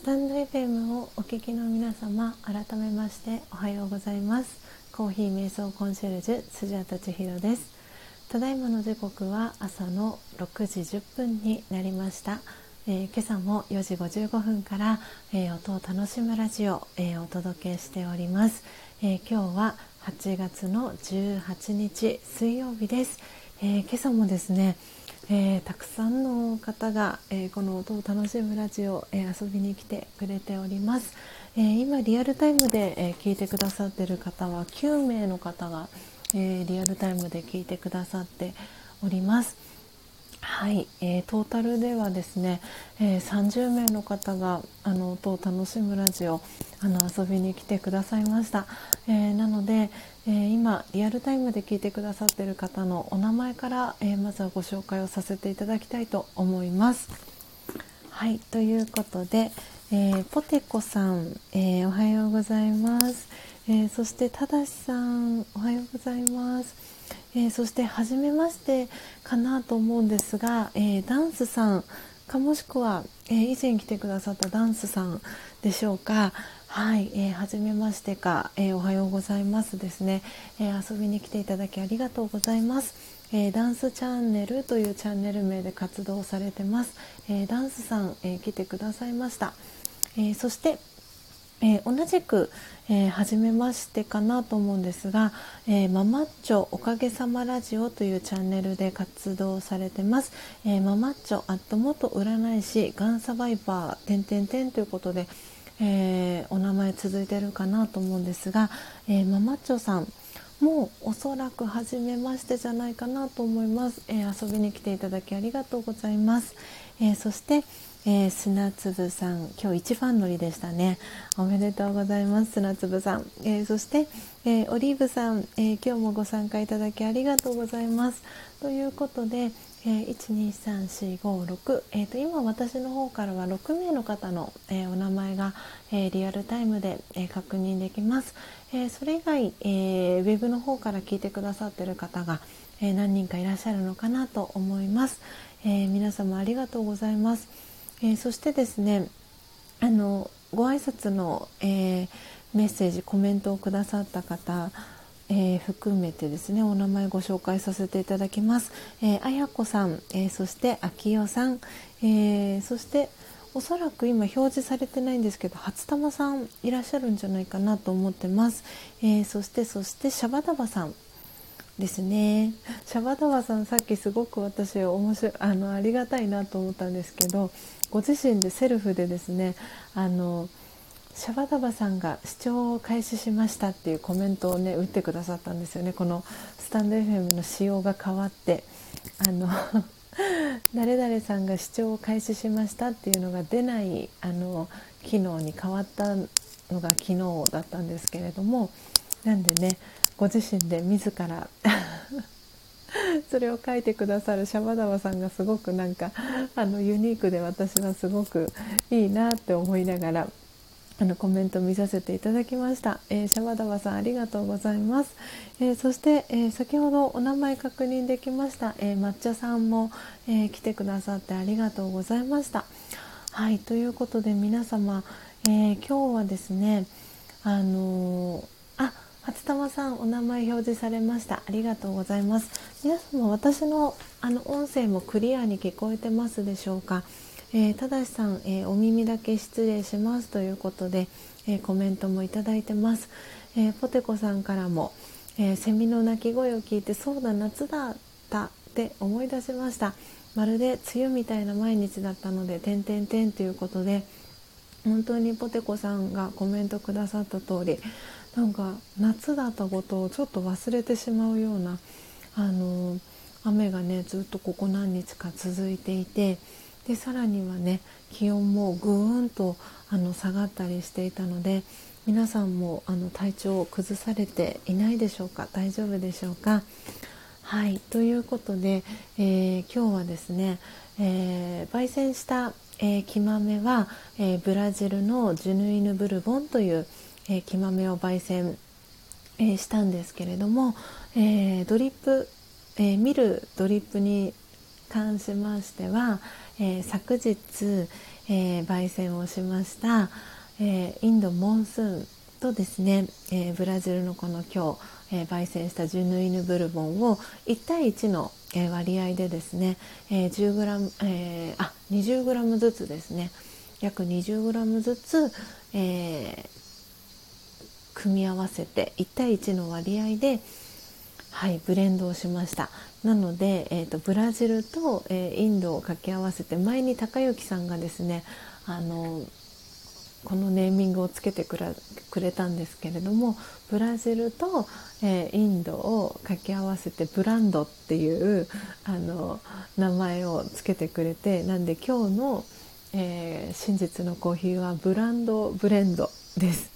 スタンド FM をお聞きの皆様改めましておはようございます。コーヒー瞑想コンシェルジュスジャタチヒロです。ただいまの時刻は朝の6時10分になりました、えー、今朝も4時55分から、えー、音を楽しむラジオ、えー、お届けしております、え今日は8月の18日水曜日です、え今朝もですねえー、たくさんの方が、えー、この音を楽しむラジオ、えー、遊びに来てくれております、え今リアルタイムで、え聞いてくださってる方は9名の方が、えリアルタイムで聞いてくださっております。はい、えー、トータルではですね、えー、30名の方があの音を楽しむラジオあの遊びに来てくださいました、えー、なので、え今リアルタイムで聞いてくださっている方のお名前から、えまずはご紹介をさせていただきたいと思います。はい。ということで、えポテコさん、えおはようございます、えそしてただしさんおはようございます。えー、そして初めましてかなと思うんですが、えー、ダンスさんかもしくは、えー、以前来てくださったダンスさんでしょうか。はい、えー、初めましてか、えー、おはようございますですね、えー、遊びに来ていただきありがとうございます、えダンスチャンネルというチャンネル名で活動されてます、えダンスさん、え来てくださいました、えそしてえー、同じく、えー、初めましてかなと思うんですが、えー、ママッチョおかげさまラジオというチャンネルで活動されてます、えー、ママッチョアット元占い師がんサバイバーてんてんてんということで、えお名前続いてるかなと思うんですが、えママッチョさんもうおそらく初めましてじゃないかなと思います、え遊びに来ていただきありがとうございます、えそして、えー、砂粒さん今日一番乗りでしたね。おめでとうございます砂粒さん、えー、そして、えー、オリーブさん、え今日もご参加いただきありがとうございます。ということで、え12345えーと、今私の方からは6名の方の、えお名前が、えリアルタイムで、え確認できます、えそれ以外、えウェブの方から聞いてくださっている方が、え何人かいらっしゃるのかなと思います、え皆様ありがとうございます。えー、そしてですねあのご挨拶の、えー、メッセージコメントをくださった方えー、含めてですねお名前ご紹介させていただきます。えー、あやこさん、えー、そしてあきよさん、えそしておそらく今表示されてないんですけど初玉さんいらっしゃるんじゃないかなと思ってます。えそしてそしてシャバダバさんですねシャバダバさんさっきすごく私面白あのありがたいなと思ったんですけどご自身でセルフでですねあのシャバダバさんが視聴を開始しましたっていうコメントをね打ってくださったんですよね。このスタンド FM の仕様が変わってあの 誰々さんが視聴を開始しましたっていうのが出ないあの機能に変わったのが昨日だったんですけれどもなんでねご自身で自ら それを書いてくださるシャバダバさんがすごくなんかあのユニークで私はすごくいいなって思いながらあのコメント見させていただきました、えー、シャバダバさんありがとうございます、えー、そして、えー、先ほどお名前確認できました、え抹茶さんも、え来てくださってありがとうございました。はいということで皆様、え今日はですねあのあ初玉さんお名前表示されました。ありがとうございます。皆様私のあの音声もクリアに聞こえてますでしょうか、えー、ただしさん、えー、お耳だけ失礼しますということで、えー、コメントもいただいてます、えポテコさんからも、えセミの鳴き声を聞いてそうだ夏だったって思い出しました。まるで梅雨みたいな毎日だったので点々点ということで本当にポテコさんがコメントくださった通りなんか夏だったことをちょっと忘れてしまうようなあの雨がねずっとここ何日か続いていてでさらにはね気温もぐーんとあの下がったりしていたので皆さんもあの体調を崩されていないでしょうか？大丈夫でしょうか？はい。ということで、えー、今日はですね、えー、焙煎した、えー、木豆は、えブラジルのジュヌイヌブルボンというえー、木豆を焙煎、えー、したんですけれども、えー、ドリップ、え見るドリップに関しましては、え昨日、え、焙煎をしました、え、インドモンスーンとですね、え、ブラジルのこの今日、え焙煎したジュヌイヌブルボンを1対1の、え割合でですね、え 10g、えあ 20g ずつですね約 20g ずつ、え組み合わせて1対1の割合ではいブレンドをしました。なので、えーと、ブラジルと、えー、インドを掛け合わせて前に高之さんがですねあのこのネーミングをつけてくれたんですけれどもブラジルと、えー、インドを掛け合わせてブランドっていうあの名前をつけてくれてなんで今日の、えー、真実のコーヒーはブランドブレンドです。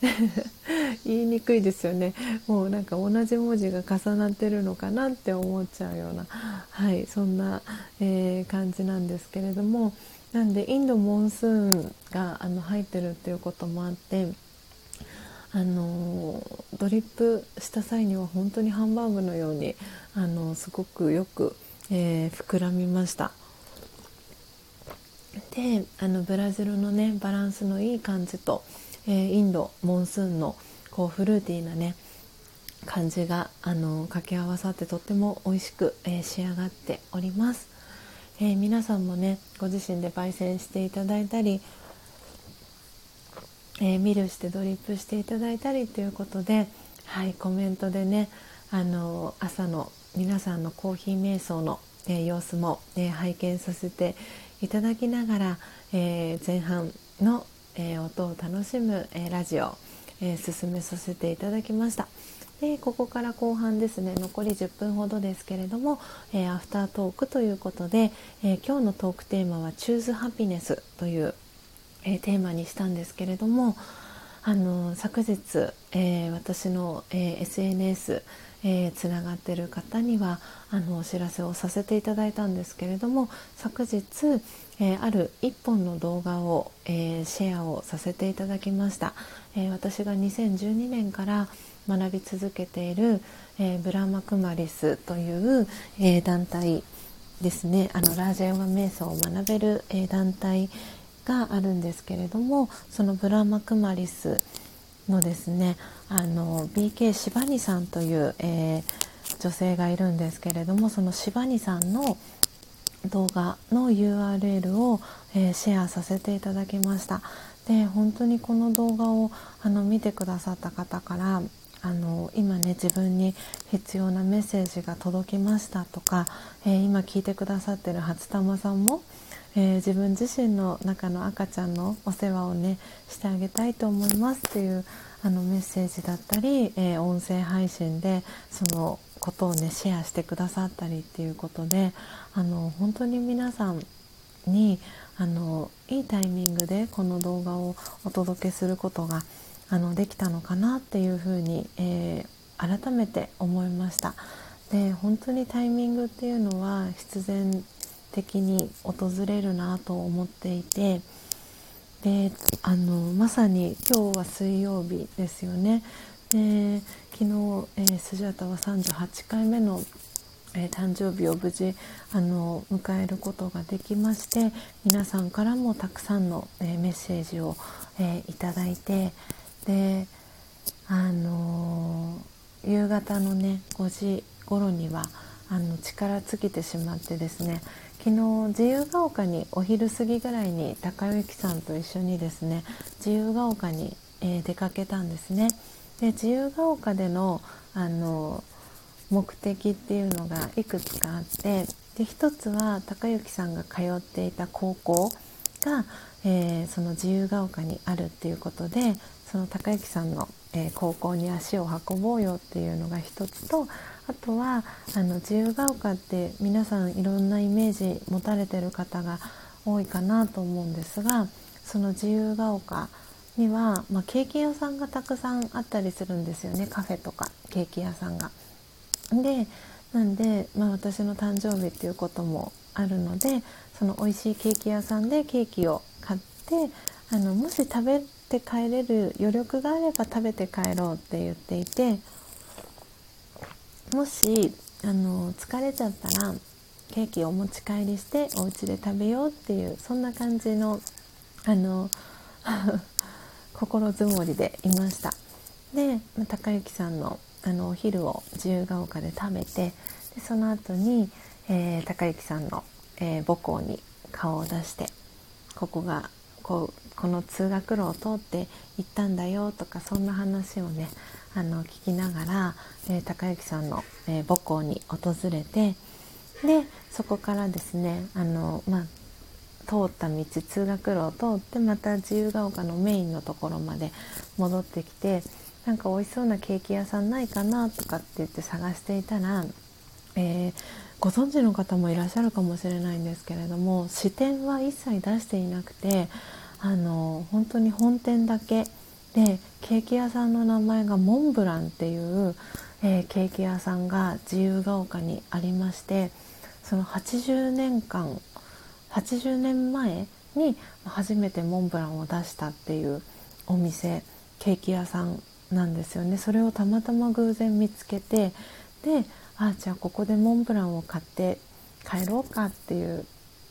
言いにくいですよね。もうなんか同じ文字が重なってるのかなって思っちゃうような。はいそんな、えー、感じなんですけれども。なんでインドモンスーンがあの入ってるっていうこともあってあのドリップした際には本当にハンバーグのようにあのすごくよく、えー、膨らみました。であのブラジルのねバランスのいい感じと、えー、インドモンスーンのこうフルーティーなね感じがあの掛け合わさってとっても美味しく、えー、仕上がっております。えー、皆さんもねご自身で焙煎していただいたり、えー、ミルしてドリップしていただいたりということで、はい、コメントでねあの朝の皆さんのコーヒー瞑想の、えー、様子も、え拝見させていただきながら、え前半の、え音を楽しむ、えラジオ、え進めさせていただきました。でここから後半ですね残り10分ほどですけれども、え、アフタートークということで、え、今日のトークテーマは「チューズハピネス」という、え、テーマにしたんですけれどもあの昨日、え私の、え SNS えー、つながってる方にはあのお知らせをさせていただいたんですけれども昨日、えー、ある1本の動画を、えー、シェアをさせていただきました、え私が2012年から学び続けている、えブラマクマリスという、え団体ですね。あのラージャヨガ瞑想を学べる、え団体があるんですけれどもそのブラマクマリスのですねあの BK シバニさんという、えー、女性がいるんですけれどもそのシバニさんの動画の URL を、えー、シェアさせていただきました。で本当にこの動画をあの見てくださった方からあの今ね自分に必要なメッセージが届きましたとか、えー、今聞いてくださってる初玉さんもえー、自分自身の中の赤ちゃんのお世話をねしてあげたいと思いますっていうあのメッセージだったり、えー、音声配信でそのことをねシェアしてくださったりっていうことであの本当に皆さんにあのいいタイミングでこの動画をお届けすることがあのできたのかなっていうふうに、えー、改めて思いました。で本当にタイミングっていうのは必然的に訪れるなと思っていてであのまさに今日は水曜日ですよね。で昨日、えー、スジャタは38回目の、えー、誕生日を無事あの迎えることができまして皆さんからもたくさんの、えー、メッセージを、えー、いただいてであの夕方のね5時頃にはあの力尽きてしまってですね昨日自由が丘にお昼過ぎぐらいに高之さんと一緒にですね自由が丘に、えー、出かけたんですね。で自由が丘でのあの目的っていうのがいくつかあってで一つは高之さんが通っていた高校が、えー、その自由が丘にあるっていうことでその高之さんの、えー、高校に足を運ぼうよっていうのが一つとあとはあの自由が丘って皆さんいろんなイメージ持たれてる方が多いかなと思うんですがその自由が丘には、まあ、ケーキ屋さんがたくさんあったりするんですよねカフェとかケーキ屋さんが。でなんで、まあ、私の誕生日っていうこともあるのでその美味しいケーキ屋さんでケーキを買ってあのもし食べて帰れる余力があれば食べて帰ろうって言っていてもしあの疲れちゃったらケーキをお持ち帰りしてお家で食べようっていうそんな感じのあの 心づもりでいました。で高之さんのあのお昼を自由が丘で食べてでその後に、えー、高之さんの、えー、母校に顔を出してここがこうこの通学路を通って行ったんだよとかそんな話をねあの聞きながら、えー、高之さんの、えー、母校に訪れてでそこからですねあの、まあ、通った道通学路を通ってまた自由が丘のメインのところまで戻ってきてなんか美味しそうなケーキ屋さんないかなとかって言って探していたら、えー、ご存知の方もいらっしゃるかもしれないんですけれども支店は一切出していなくてあの本当に本店だけ。でケーキ屋さんの名前がモンブランっていう、えー、ケーキ屋さんが自由が丘にありましてその80年間80年前に初めてモンブランを出したっていうお店ケーキ屋さんなんですよね。それをたまたま偶然見つけてであじゃあここでモンブランを買って帰ろうかっていう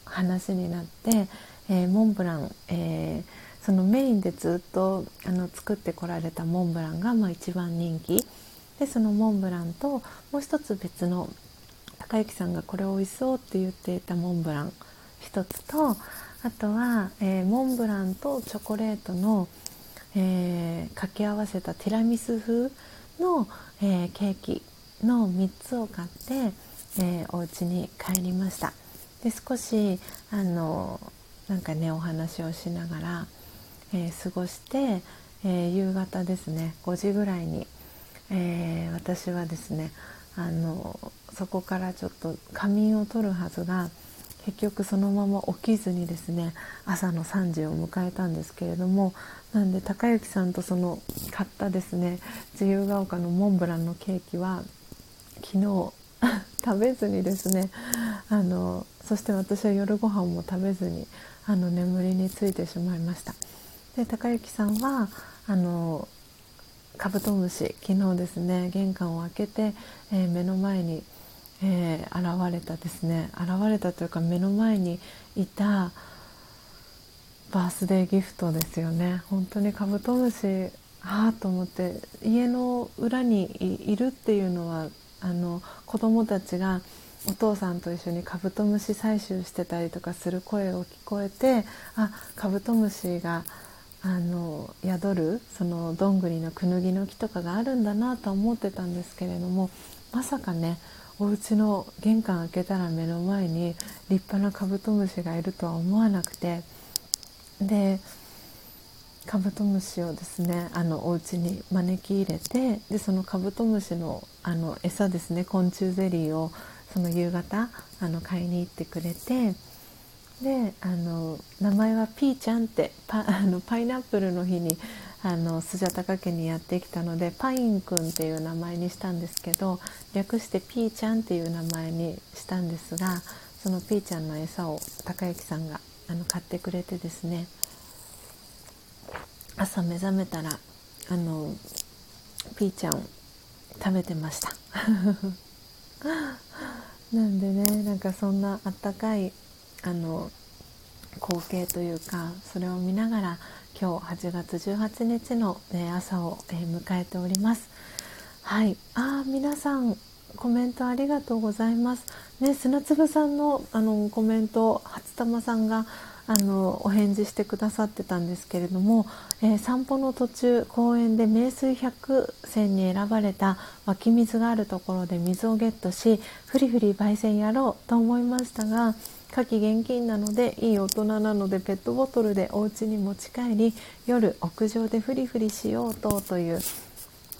話になって、えー、モンブラン、えー、そのメインでずっとあの作ってこられたモンブランがまあ一番人気。でそのモンブランともう一つ別の高之さんがこれ美味しそうって言っていたモンブラン一つとあとは、えー、モンブランとチョコレートの、え、掛け合わせたティラミス風の、え、ケーキ。の3つを買って、えー、お家に帰りました。で少しあのなんかねお話をしながら、え過ごして、え夕方ですね5時ぐらいに、え私はですねあのそこからちょっと仮眠を取るはずが結局そのまま起きずにですね朝の3時を迎えたんですけれどもなんで高之さんとその買ったですね自由が丘のモンブランのケーキは昨日 食べずにですねあのそして私は夜ご飯も食べずにあの眠りについてしまいました。で高之さんはあのカブトムシ昨日ですね玄関を開けて、えー、目の前にえー、現れたですね。現れたというか目の前にいたバースデーギフトですよね。本当にカブトムシああと思って家の裏にいるっていうのはあの子供たちがお父さんと一緒にカブトムシ採集してたりとかする声を聞こえてあカブトムシがあの宿るそのどんぐりのクヌギの木とかがあるんだなと思ってたんですけれどもまさかねお家の玄関開けたら目の前に立派なカブトムシがいるとは思わなくて。でカブトムシをですねあのお家に招き入れてでそのカブトムシのあの餌ですね昆虫ゼリーをその夕方あの買いに行ってくれてであの名前はピーちゃんってパ あのパイナップルの日にあのスジャタカ家にやってきたのでパインくんっていう名前にしたんですけど略してピーちゃんっていう名前にしたんですがそのピーちゃんの餌を高之さんがあの買ってくれてですね朝目覚めたらあのピーちゃん食べてました。なんでねなんかそんなあったかいあの光景というかそれを見ながら今日8月18日の、ね、朝を、えー、迎えております。はい。あ皆さんコメントありがとうございます。ね砂粒さんのあのコメント初玉さんがあのお返事してくださってたんですけれども、えー、散歩の途中公園で名水百選に選ばれた湧き水があるところで水をゲットしフリフリ焙煎やろうと思いましたが夏季現金なのでいい大人なのでペットボトルでお家に持ち帰り夜屋上でフリフリしようとという、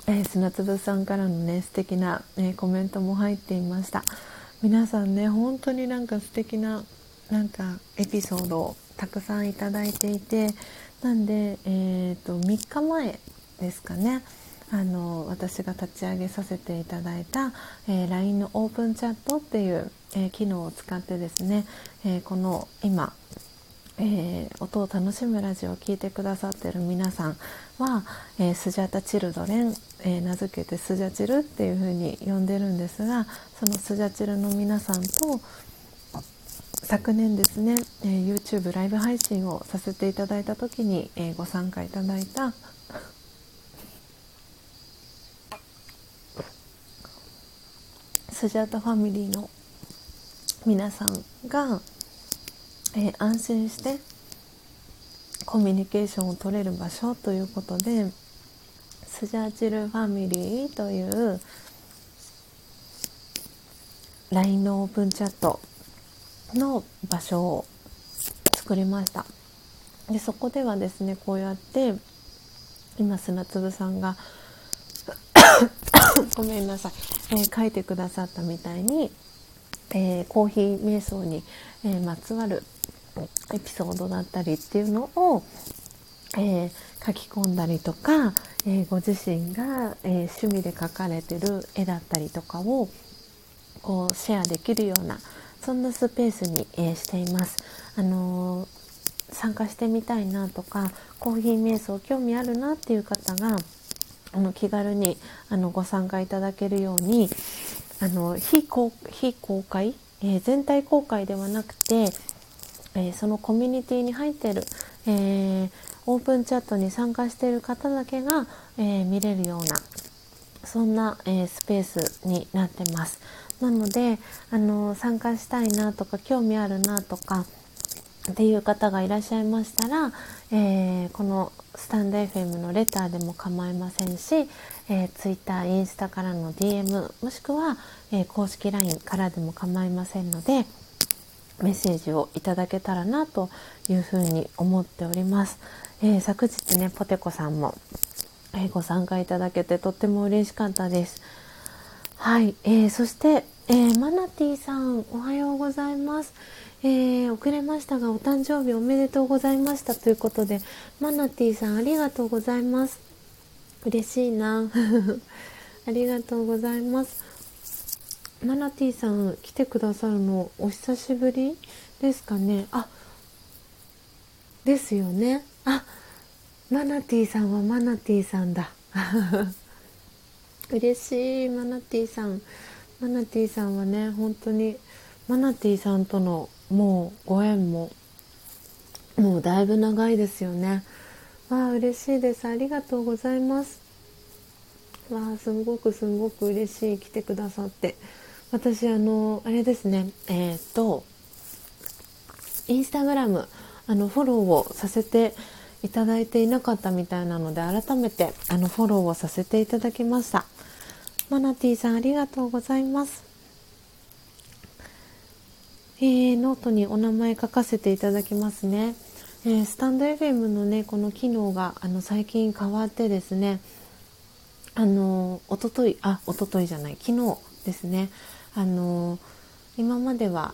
えー、砂粒さんからのね素敵な、えー、コメントも入っていました。皆さんね本当になんか素敵ななんかエピソードをたくさんいただいていてなんで、えーと、3日前ですかね。あの私が立ち上げさせていただいた、えー、LINE のオープンチャットっていう、えー、機能を使ってですね、えー、この今、え音を楽しむラジオを聴いてくださってる皆さんは、えスジャタチルドレン、え名付けてスジャチルっていうふうに呼んでるんですがそのスジャチルの皆さんと昨年ですね、えー、YouTube ライブ配信をさせていただいた時に、えー、ご参加いただいた。スジャータファミリーの皆さんが、えー、安心してコミュニケーションを取れる場所ということでスジャーチルファミリーという LINE のオープンチャットの場所を作りました。でそこではですねこうやって今砂粒さんが ごめんなさい、えー、書いてくださったみたいに、えー、コーヒー瞑想に、えー、まつわるエピソードだったりっていうのを、え書き込んだりとか、えご自身が、え趣味で描かれてる絵だったりとかをこうシェアできるようなそんなスペースに、えしています。あの参加してみたいなとかコーヒー瞑想興味あるなっていう方があの気軽にあのご参加いただけるようにあの非公非公開、えー、全体公開ではなくて、えー、そのコミュニティに入ってる、えー、オープンチャットに参加している方だけが、え見れるようなそんな、えスペースになってます。なのであの参加したいなとか興味あるなとかっていう方がいらっしゃいましたら、えー、このスタンド FM のレターでも構いませんし、えー、Twitter、インスタからの DM もしくは、えー、公式 LINE からでも構いませんのでメッセージをいただけたらなというふうに思っております。えー、昨日ねポテコさんも、えご参加いただけてとっても嬉しかったです。はい、えー、そして、えー、マナティさんおはようございます。えー、遅れましたがお誕生日おめでとうございました。ということでマナティさんありがとうございます。嬉しいな。ありがとうございます。マナティさん来てくださるのお久しぶりですかね。あですよね。あマナティさんはマナティさんだ。嬉しい。マナティさん。マナティさんはね本当にマナティさんとのもうご縁ももうだいぶ長いですよね。わあ嬉しいです。ありがとうございます。わあすごくすごく嬉しい来てくださって。私あのあれですね。えっ、とインスタグラムあのフォローをさせていただいていなかったみたいなので改めてあのフォローをさせていただきましたマナティさんありがとうございますえー、ノートにお名前書かせていただきますね。えー、スタンド FM のねこの機能があの最近変わってですねあのおとといあおとといじゃない昨日ですねあの今までは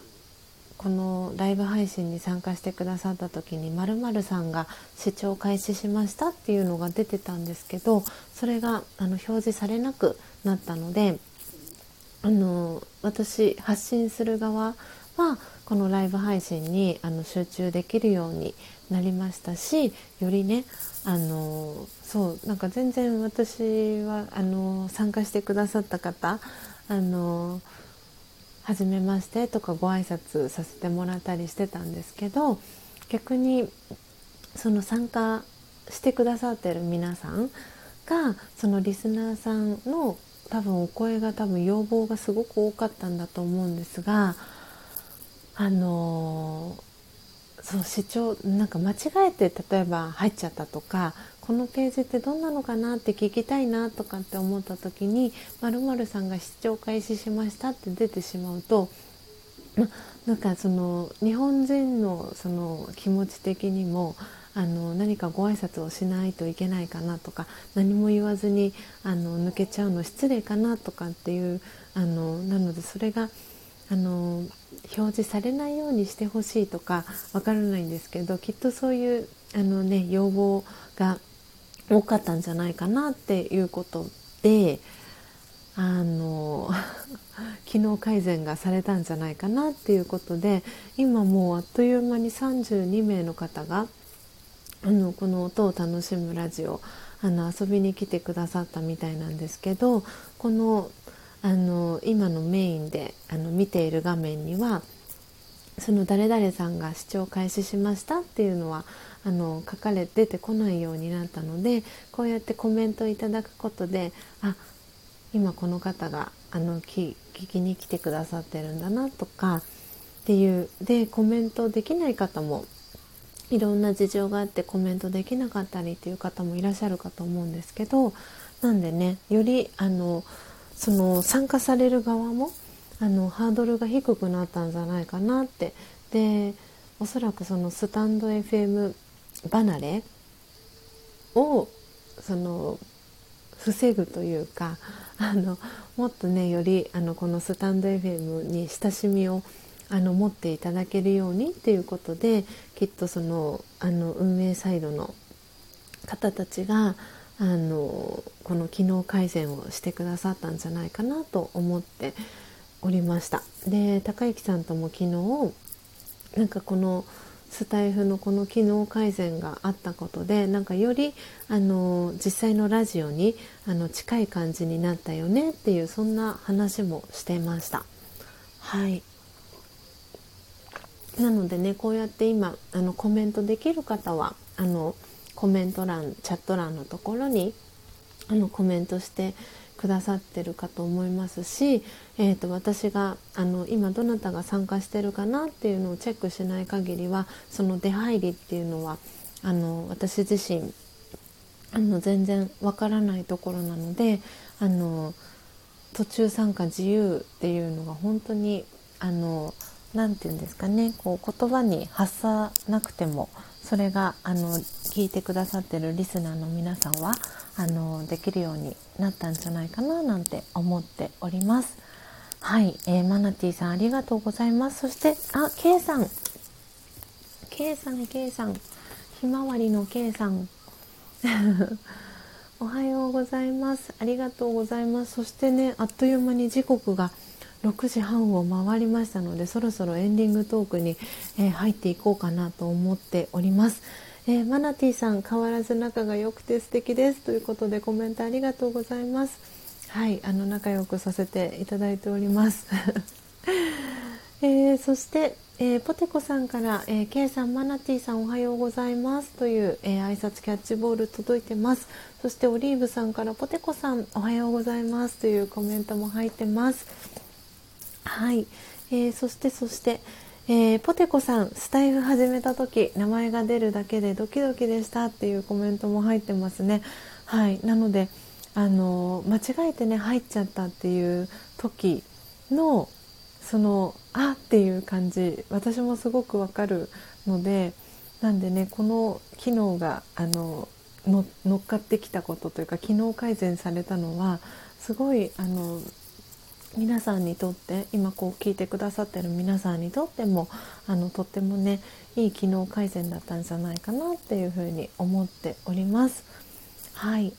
このライブ配信に参加してくださった時にまるさんが視聴開始しましたっていうのが出てたんですけどそれがあの表示されなくなったのであの私発信する側はこのライブ配信にあの集中できるようになりましたしよりねあのそうなんか全然私はあの参加してくださった方あの初めましてとかご挨拶させてもらったりしてたんですけど逆にその参加してくださってる皆さんがそのリスナーさんの多分お声が多分要望がすごく多かったんだと思うんですがあのそう視聴なんか間違えて例えば入っちゃったとかこのページってどんなのかなって聞きたいなとかって思った時に「まるさんが視聴開始しました」って出てしまうと、ま、なんかその日本人のその気持ち的にもあの何かご挨拶をしないといけないかなとか何も言わずにあの抜けちゃうの失礼かなとかっていうあのなのでそれがあの表示されないようにしてほしいとかわからないんですけどきっとそういうあの、ね、要望が多かったんじゃないかなっていうことであの 機能改善がされたんじゃないかなっていうことで今もうあっという間に32名の方があのこの音を楽しむラジオあの遊びに来てくださったみたいなんですけどこのあの今のメインであの見ている画面にはその誰々さんが視聴開始しましたっていうのはあの書かれ出てこないようになったのでこうやってコメントいただくことであ今この方があの聞きに来てくださってるんだなとかっていうでコメントできない方もいろんな事情があってコメントできなかったりっていう方もいらっしゃるかと思うんですけどなんでねよりあのその参加される側もあのハードルが低くなったんじゃないかなって。でおそらくそのスタンド FM 離れをその防ぐというかあのもっとねよりあのこのスタンド FM に親しみをあの持っていただけるようにっていうことできっとそのあの運営サイドの方たちがあのこの機能改善をしてくださったんじゃないかなと思っておりました。で高之さんとも昨日なんかこのスタイフのこの機能改善があったことでなんかよりあの実際のラジオにあの近い感じになったよねっていうそんな話もしてました。はい。なのでねこうやって今あのコメントできる方はあのコメント欄チャット欄のところにあのコメントしてくださってるかと思いますし、えーと、私があの今どなたが参加してるかなっていうのをチェックしない限りはその出入りっていうのはあの私自身あの全然わからないところなのであの途中参加自由っていうのが本当にあの何て言うんですかねこう言葉に発さなくてもそれがあの聞いてくださってるリスナーの皆さんはあのできるようになったんじゃないかななんて思っております。はい、えー、マナティさんありがとうございます。そしてあ、K さん、K さん、K さん、ひまわりの K さん。おはようございます。ありがとうございます。そしてね、あっという間に時刻が6時半を回りましたので、そろそろエンディングトークに、えー、入っていこうかなと思っております。えー、マナティさん変わらず仲が良くて素敵です。ということでコメントありがとうございます。はいあの仲良くさせていただいております。えー、そして、えー、ポテコさんから、えー、K さん、マナティさんおはようございます。という、えー、挨拶キャッチボール届いてます。そしてオリーブさんからポテコさんおはようございます。というコメントも入ってます。はい、えー、そしてそして、えー、ポテコさんスタイフ始めた時名前が出るだけでドキドキでしたっていうコメントも入ってますね。はい。なのであの間違えてね入っちゃったっていう時のそのあっていう感じ私もすごくわかるのでなんでねこの機能があの乗っかってきたことというか機能改善されたのはすごいあの皆さんにとって今こう聞いてくださってる皆さんにとってもあのとってもねいい機能改善だったんじゃないかなっていうふうに思っております。はい、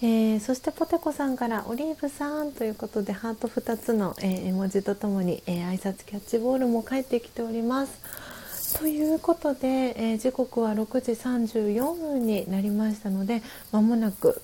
えー、そしてポテコさんから「オリーブさん」ということでハート2つの、えー、絵文字とともに、えー、挨拶キャッチボールも返ってきております。ということで、え時刻は6時34分になりましたのでまもなく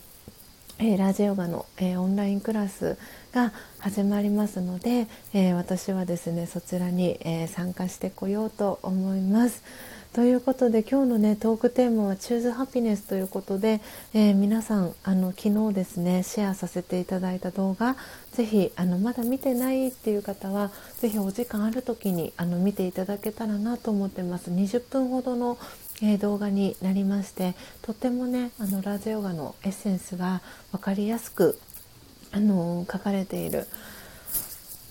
えー、ラジオガの、えー、オンラインクラスが始まりますので、えー、私はですねそちらに、え参加してこようと思います。ということで今日のねトークテーマは「チューズハピネス」ということで、え皆さんあの昨日ですねシェアさせていただいた動画ぜひあのまだ見てないっていう方はぜひお時間ある時にあの見ていただけたらなと思ってます。20分ほどのえー、動画になりましてとてもねあのラージヨガのエッセンスが分かりやすく、あのー、書かれている、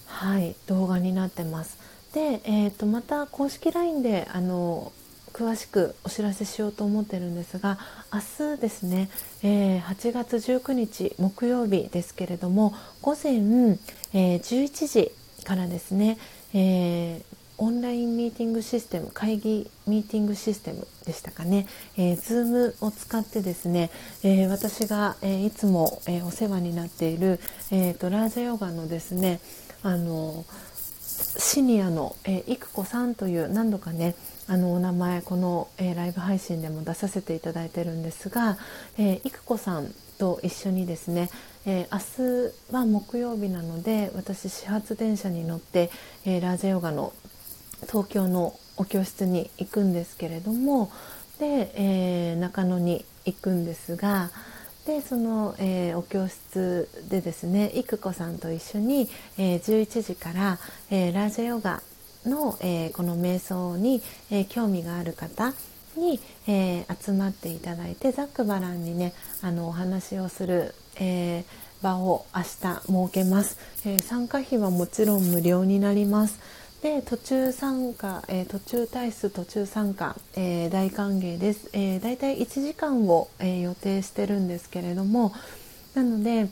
はい、動画になってます。で、えーと、また公式 LINE で、あの詳しくお知らせしようと思ってるんですが明日ですね、えー、8月19日木曜日ですけれども午前、え、11時からですね、えー、オンラインミーティングシステム会議ミーティングシステムでしたかね、えー、Zoom を使ってですね、えー、私が、えー、いつも、えー、お世話になっている、えーと、ラージャヨガのですねあのシニアの、えー、育子さんという何度かねあのお名前この、えー、ライブ配信でも出させていただいてるんですが、えー、育子さんと一緒にですね、えー、明日は木曜日なので私始発電車に乗って、えー、ラージャヨガの東京のお教室に行くんですけれどもで、えー、中野に行くんですがでその、えー、お教室でですね育子さんと一緒に、えー、11時から、えー、ラージャヨガの、えこの瞑想に、え興味がある方に、え集まっていただいてざっくばらんにねあのお話をする、え場を明日設けます、え参加費はもちろん無料になります。で途中参加、えー、途中退出途中参加、えー、大歓迎です、えー、だいたい1時間を、え予定してるんですけれどもなので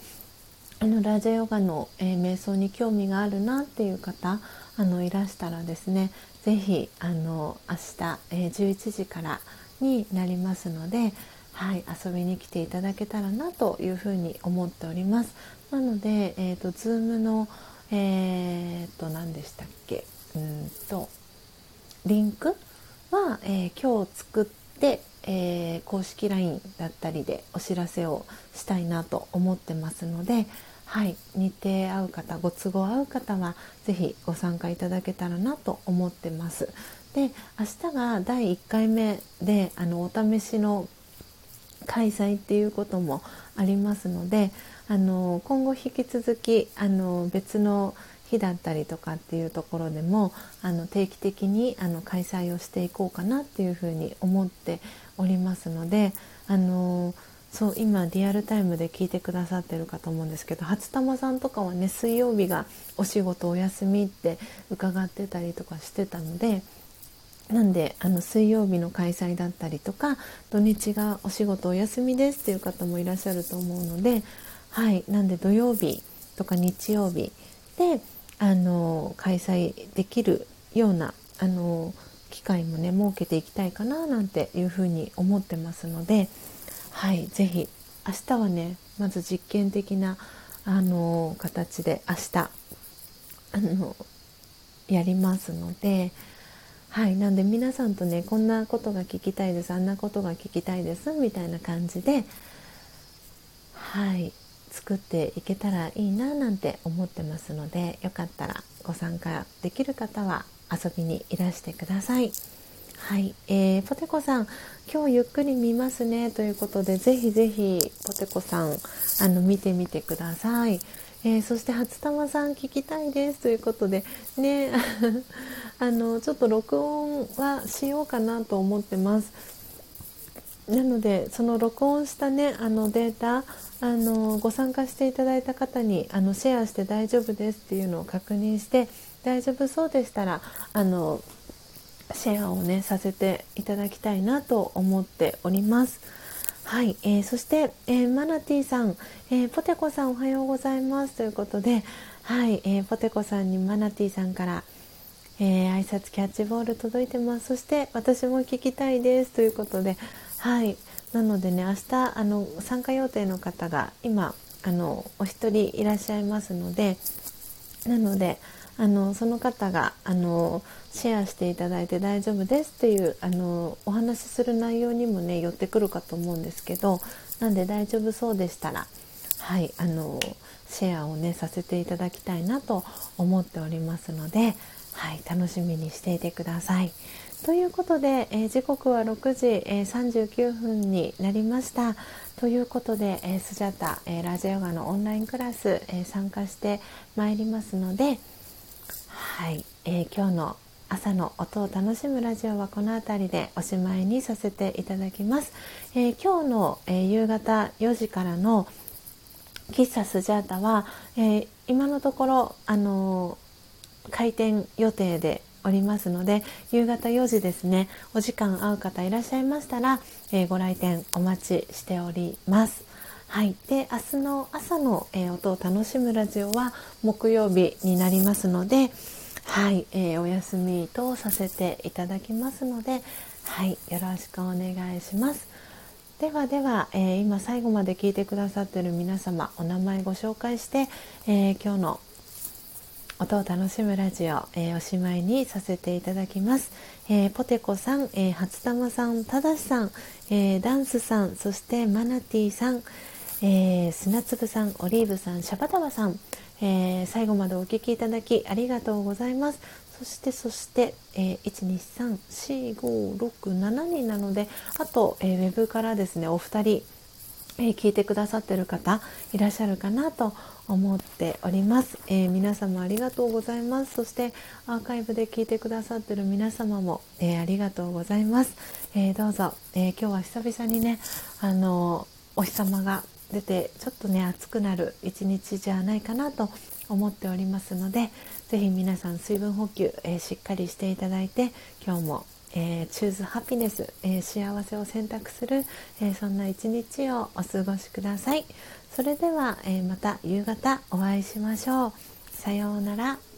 あのラジオヨガの、え瞑想に興味があるなっていう方あのいらしたらですね是非あの明日、え11時からになりますので、はい、遊びに来ていただけたらなというふうに思っております。なので、えーと、と Zoom のえー、と何でしたっけ？うんとリンクは、えー、今日作って、えー、公式 LINE だったりでお知らせをしたいなと思ってますので、はい、日程合う方ご都合合う方は是非ご参加いただけたらなと思ってます。で明日が第1回目であのお試しの開催っていうこともありますのであの今後引き続きあの別の日だったりとかっていうところでもあの定期的にあの開催をしていこうかなっていうふうに思っておりますのであのそう今リアルタイムで聞いてくださってるかと思うんですけど初玉さんとかはね水曜日がお仕事お休みって伺ってたりとかしてたのでなんであの水曜日の開催だったりとか土日がお仕事お休みですっていう方もいらっしゃると思うのではいなんで土曜日とか日曜日であの開催できるようなあの機会もね設けていきたいかななんていうふうに思ってますのではい是非明日はねまず実験的なあの形で明日あのやりますので。はい、なんで皆さんとねこんなことが聞きたいですあんなことが聞きたいですみたいな感じではい作っていけたらいいななんて思ってますのでよかったらご参加できる方は遊びにいらしてください。はい、えー、ポテコさん今日ゆっくり見ますねということでぜひぜひポテコさんあの見てみてください。えー、そして初玉さん聞きたいですということでね あのちょっと録音はしようかなと思ってます。なのでその録音したねあのデータあのご参加していただいた方にあのシェアして大丈夫ですっていうのを確認して大丈夫そうでしたらあのシェアをねさせていただきたいなと思っております。はい、えー、そして、えー、マナティさん、えー、ポテコさんおはようございます。ということで、はい、えポテコさんにマナティさんからえー、挨拶キャッチボール届いてます。そして私も聞きたいです。ということではい。なのでね明日あの参加予定の方が今あのお一人いらっしゃいますのでなのであのその方があのシェアしていただいて大丈夫ですっていうあのお話しする内容にもね寄ってくるかと思うんですけどなんで大丈夫そうでしたらはいあのシェアをねさせていただきたいなと思っておりますので、はい、楽しみにしていてください。ということで、えー、時刻は6時、えー、39分になりました。ということで、えー、スジャタ、えラジオヨガのオンラインクラス、え参加してまいりますので、はい、え今日の朝の音を楽しむラジオはこの辺りでおしまいにさせていただきます。え今日の、え夕方4時からの喫茶スジャータは、え今のところ、あの開店予定でおりますので夕方4時ですねお時間合う方いらっしゃいましたら、えー、ご来店お待ちしております。はい、で明日の朝の、えー、音を楽しむラジオは木曜日になりますので、はいえー、お休みとさせていただきますので、はい、よろしくお願いします。ではでは、えー、今最後まで聞いてくださっている皆様お名前ご紹介して、えー、今日の音を楽しむラジオ、えー、おしまいにさせていただきます、えー、ポテコさん、えー、初玉さん、ただしさん、えダンスさん、そしてマナティさん、え砂粒さん、オリーブさん、シャバタワさん、え最後までお聴きいただきありがとうございます。そしてそして、えー、1234567人なのであと、えー、ウェブからですねお二人、えー、聞いてくださってる方いらっしゃるかなと思っております、えー、皆様ありがとうございます。そしてアーカイブで聞いてくださってる皆様も、えー、ありがとうございます、えー、どうぞ、え今日は久々にねあのお日様が出てちょっとね暑くなる一日じゃないかなと思っておりますので是非皆さん水分補給、えしっかりしていただいて今日もえー、チューズハピネス、えー、幸せを選択する、えー、そんな一日をお過ごしください。それでは、えまた夕方お会いしましょう。さようなら。